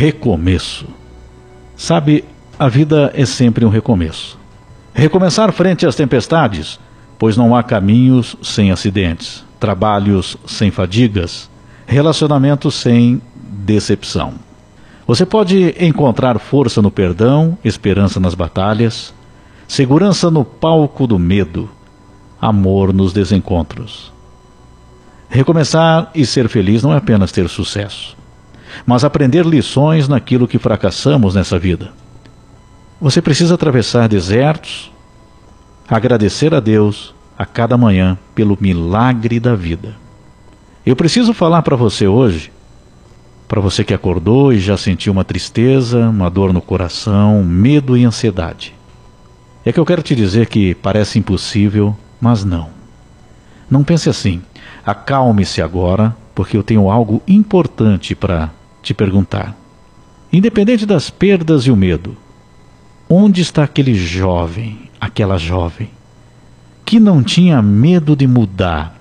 recomeço. Sabe, a vida é sempre um recomeço. Recomeçar frente às tempestades, pois não há caminhos sem acidentes, trabalhos sem fadigas, relacionamentos sem decepção. Você pode encontrar força no perdão, esperança nas batalhas, segurança no palco do medo, amor nos desencontros. Recomeçar e ser feliz não é apenas ter sucesso, mas aprender lições naquilo que fracassamos nessa vida. Você precisa atravessar desertos, agradecer a Deus a cada manhã pelo milagre da vida. Eu preciso falar para você hoje, para você que acordou e já sentiu uma tristeza, uma dor no coração, medo e ansiedade. É que eu quero te dizer que parece impossível, mas não. Não pense assim. Acalme-se agora, porque eu tenho algo importante para te perguntar. Independente das perdas e o medo, onde está aquele jovem, aquela jovem, que não tinha medo de mudar,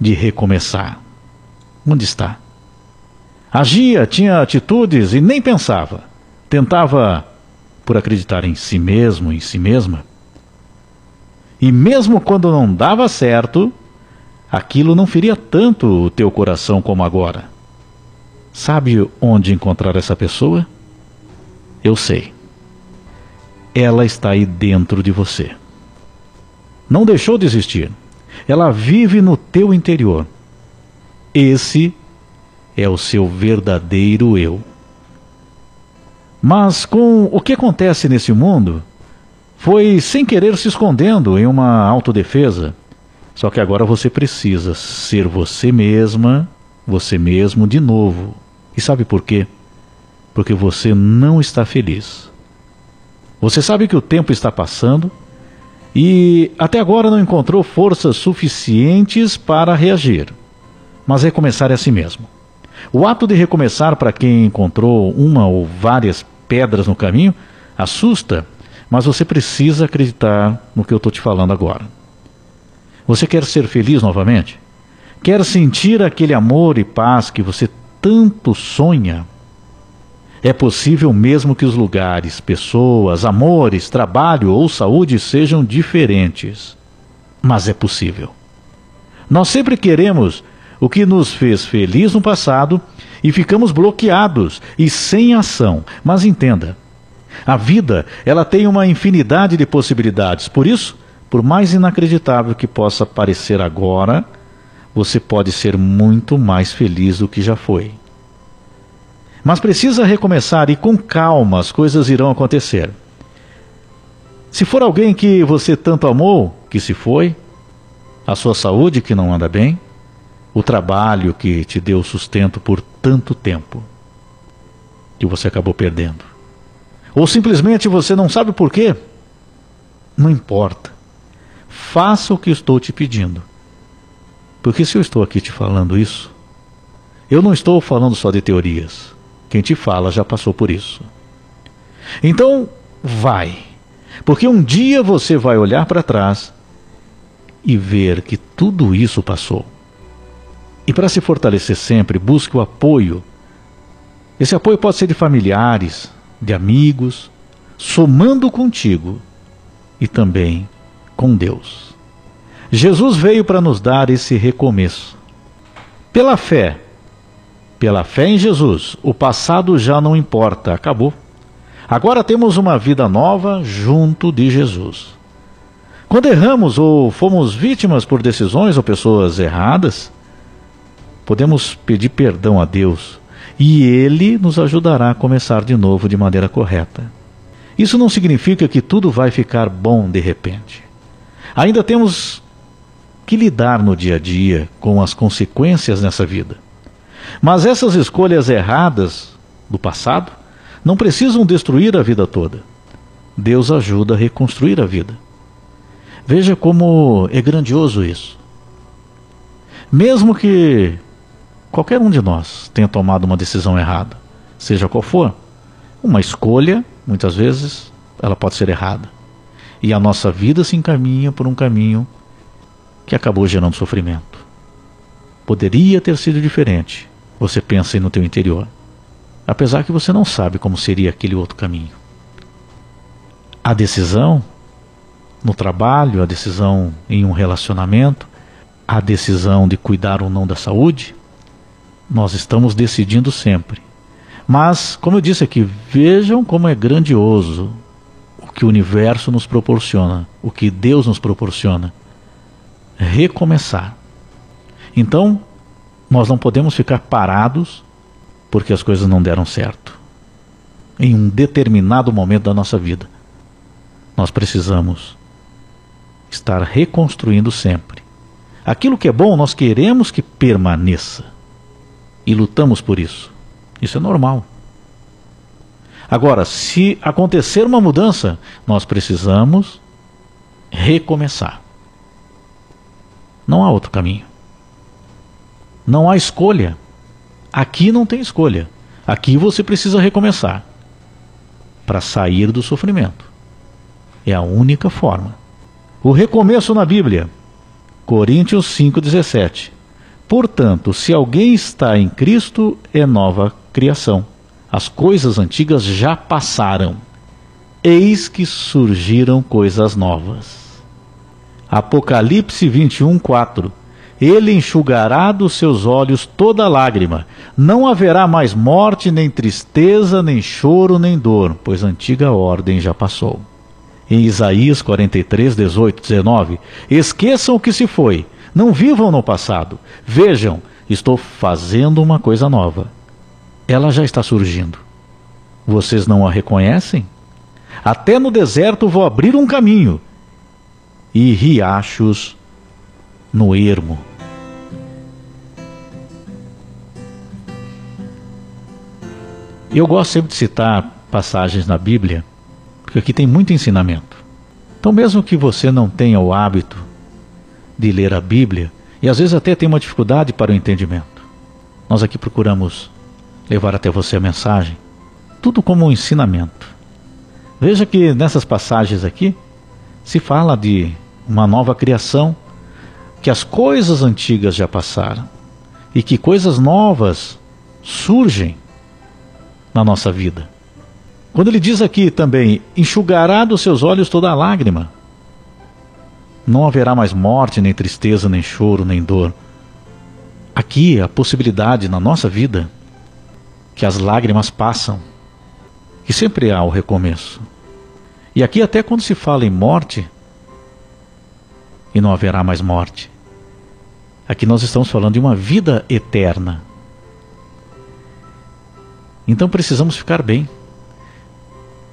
de recomeçar? Onde está? Agia, tinha atitudes e nem pensava. Tentava por acreditar em si mesmo, em si mesma. E mesmo quando não dava certo, aquilo não feria tanto o teu coração como agora. Sabe onde encontrar essa pessoa? Eu sei. Ela está aí dentro de você. Não deixou de existir. Ela vive no teu interior. Esse é o seu verdadeiro eu. Mas com o que acontece nesse mundo, foi sem querer se escondendo em uma autodefesa. Só que agora você precisa ser você mesma, você mesmo de novo. E sabe por quê? Porque você não está feliz. Você sabe que o tempo está passando e até agora não encontrou forças suficientes para reagir. Mas recomeçar é assim mesmo. O ato de recomeçar para quem encontrou uma ou várias pedras no caminho assusta, mas você precisa acreditar no que eu estou te falando agora. Você quer ser feliz novamente? Quer sentir aquele amor e paz que você tanto sonha? É possível mesmo que os lugares, pessoas, amores, trabalho ou saúde sejam diferentes. Mas é possível. Nós sempre queremos o que nos fez feliz no passado e ficamos bloqueados e sem ação. Mas entenda, a vida, ela tem uma infinidade de possibilidades. Por isso, por mais inacreditável que possa parecer agora, você pode ser muito mais feliz do que já foi. Mas precisa recomeçar e com calma as coisas irão acontecer. Se for alguém que você tanto amou, que se foi, a sua saúde que não anda bem, o trabalho que te deu sustento por tanto tempo, que você acabou perdendo. Ou simplesmente você não sabe por quê, não importa. Faça o que estou te pedindo. Porque se eu estou aqui te falando isso, eu não estou falando só de teorias. Quem te fala já passou por isso. Então, vai. Porque um dia você vai olhar para trás e ver que tudo isso passou. E para se fortalecer sempre, busque o apoio. Esse apoio pode ser de familiares, de amigos, somando contigo e também com Deus. Jesus veio para nos dar esse recomeço. Pela fé, pela fé em Jesus, o passado já não importa, acabou. Agora temos uma vida nova junto de Jesus. Quando erramos ou fomos vítimas por decisões ou pessoas erradas, podemos pedir perdão a Deus e Ele nos ajudará a começar de novo de maneira correta. Isso não significa que tudo vai ficar bom de repente. Ainda temos que lidar no dia a dia com as consequências nessa vida. Mas essas escolhas erradas do passado não precisam destruir a vida toda. Deus ajuda a reconstruir a vida. Veja como é grandioso isso. Mesmo que qualquer um de nós tenha tomado uma decisão errada, seja qual for, uma escolha, muitas vezes, ela pode ser errada. E a nossa vida se encaminha por um caminho que acabou gerando sofrimento. Poderia ter sido diferente, você pensa aí no teu interior. apesar que você não sabe como seria aquele outro caminho. A decisão no trabalho, a decisão em um relacionamento, a decisão de cuidar ou não da saúde, nós estamos decidindo sempre. Mas, como eu disse aqui, vejam como é grandioso o que o universo nos proporciona, o que Deus nos proporciona. Recomeçar. Então, nós não podemos ficar parados porque as coisas não deram certo. Em um determinado momento da nossa vida, nós precisamos estar reconstruindo sempre. Aquilo que é bom, nós queremos que permaneça e lutamos por isso. Isso é normal. Agora, se acontecer uma mudança, nós precisamos recomeçar. Não há outro caminho. Não há escolha. Aqui não tem escolha. Aqui você precisa recomeçar para sair do sofrimento. É a única forma. O recomeço na Bíblia. Coríntios 5,17. Portanto, se alguém está em Cristo, é nova criação. As coisas antigas já passaram. Eis que surgiram coisas novas. Apocalipse 21, 4. Ele enxugará dos seus olhos toda lágrima. Não haverá mais morte, nem tristeza, nem choro, nem dor, pois a antiga ordem já passou. Em Isaías 43, 18, 19. Esqueçam o que se foi não vivam no passado. Vejam, estou fazendo uma coisa nova. Ela já está surgindo. Vocês não a reconhecem? Até no deserto vou abrir um caminho e riachos no ermo. Eu gosto sempre de citar passagens na Bíblia, porque aqui tem muito ensinamento. Então, mesmo que você não tenha o hábito de ler a Bíblia e às vezes até tem uma dificuldade para o entendimento. Nós aqui procuramos levar até você a mensagem, tudo como um ensinamento. Veja que nessas passagens aqui se fala de uma nova criação, que as coisas antigas já passaram e que coisas novas surgem na nossa vida. Quando ele diz aqui também, enxugará dos seus olhos toda a lágrima. Não haverá mais morte, nem tristeza, nem choro, nem dor. Aqui a possibilidade na nossa vida que as lágrimas passam, que sempre há o recomeço. E aqui até quando se fala em morte, e não haverá mais morte. Aqui nós estamos falando de uma vida eterna. Então precisamos ficar bem.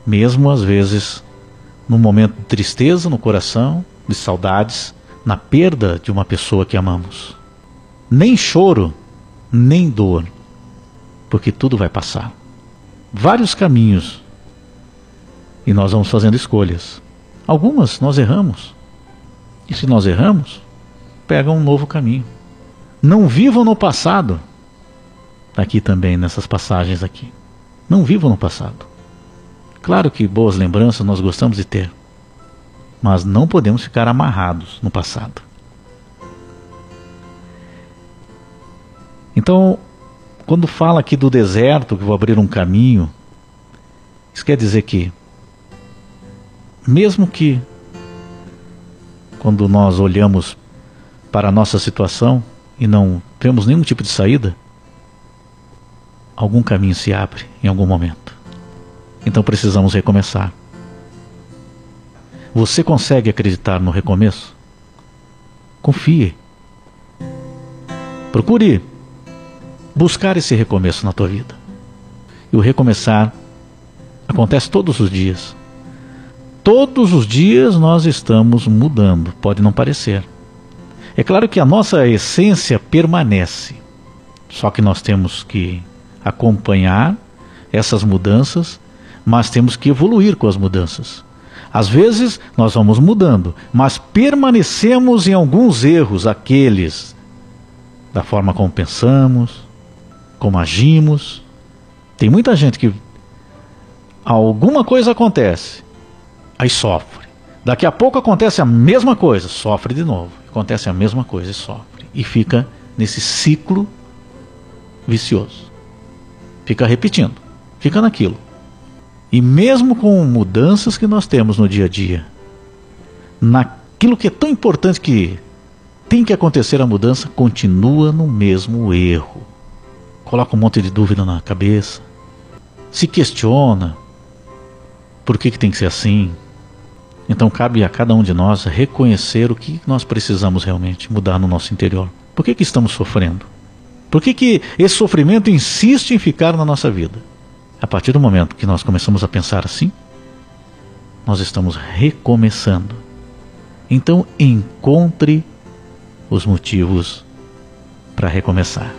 Mesmo às vezes num momento de tristeza no coração, de saudades na perda de uma pessoa que amamos. Nem choro, nem dor, porque tudo vai passar. Vários caminhos e nós vamos fazendo escolhas. Algumas nós erramos. E se nós erramos, pega um novo caminho. Não vivam no passado. Aqui também, nessas passagens aqui. Não vivam no passado. Claro que boas lembranças nós gostamos de ter mas não podemos ficar amarrados no passado. Então, quando fala aqui do deserto, que vou abrir um caminho, isso quer dizer que, mesmo que, quando nós olhamos para a nossa situação e não temos nenhum tipo de saída, algum caminho se abre em algum momento. Então precisamos recomeçar. Você consegue acreditar no recomeço? Confie. Procure buscar esse recomeço na tua vida. E o recomeçar acontece todos os dias. Todos os dias nós estamos mudando, pode não parecer. É claro que a nossa essência permanece, só que nós temos que acompanhar essas mudanças, mas temos que evoluir com as mudanças. Às vezes nós vamos mudando, mas permanecemos em alguns erros, aqueles da forma como pensamos, como agimos. Tem muita gente que alguma coisa acontece, aí sofre. Daqui a pouco acontece a mesma coisa, sofre de novo. Acontece a mesma coisa e sofre. E fica nesse ciclo vicioso. fica repetindo, fica naquilo. E mesmo com mudanças que nós temos no dia a dia, naquilo que é tão importante que tem que acontecer a mudança, continua no mesmo erro. Coloca um monte de dúvida na cabeça, se questiona por que, que tem que ser assim. Então cabe a cada um de nós reconhecer o que nós precisamos realmente mudar no nosso interior. Por que, que estamos sofrendo? Por que, que esse sofrimento insiste em ficar na nossa vida? A partir do momento que nós começamos a pensar assim, nós estamos recomeçando. Então encontre os motivos para recomeçar.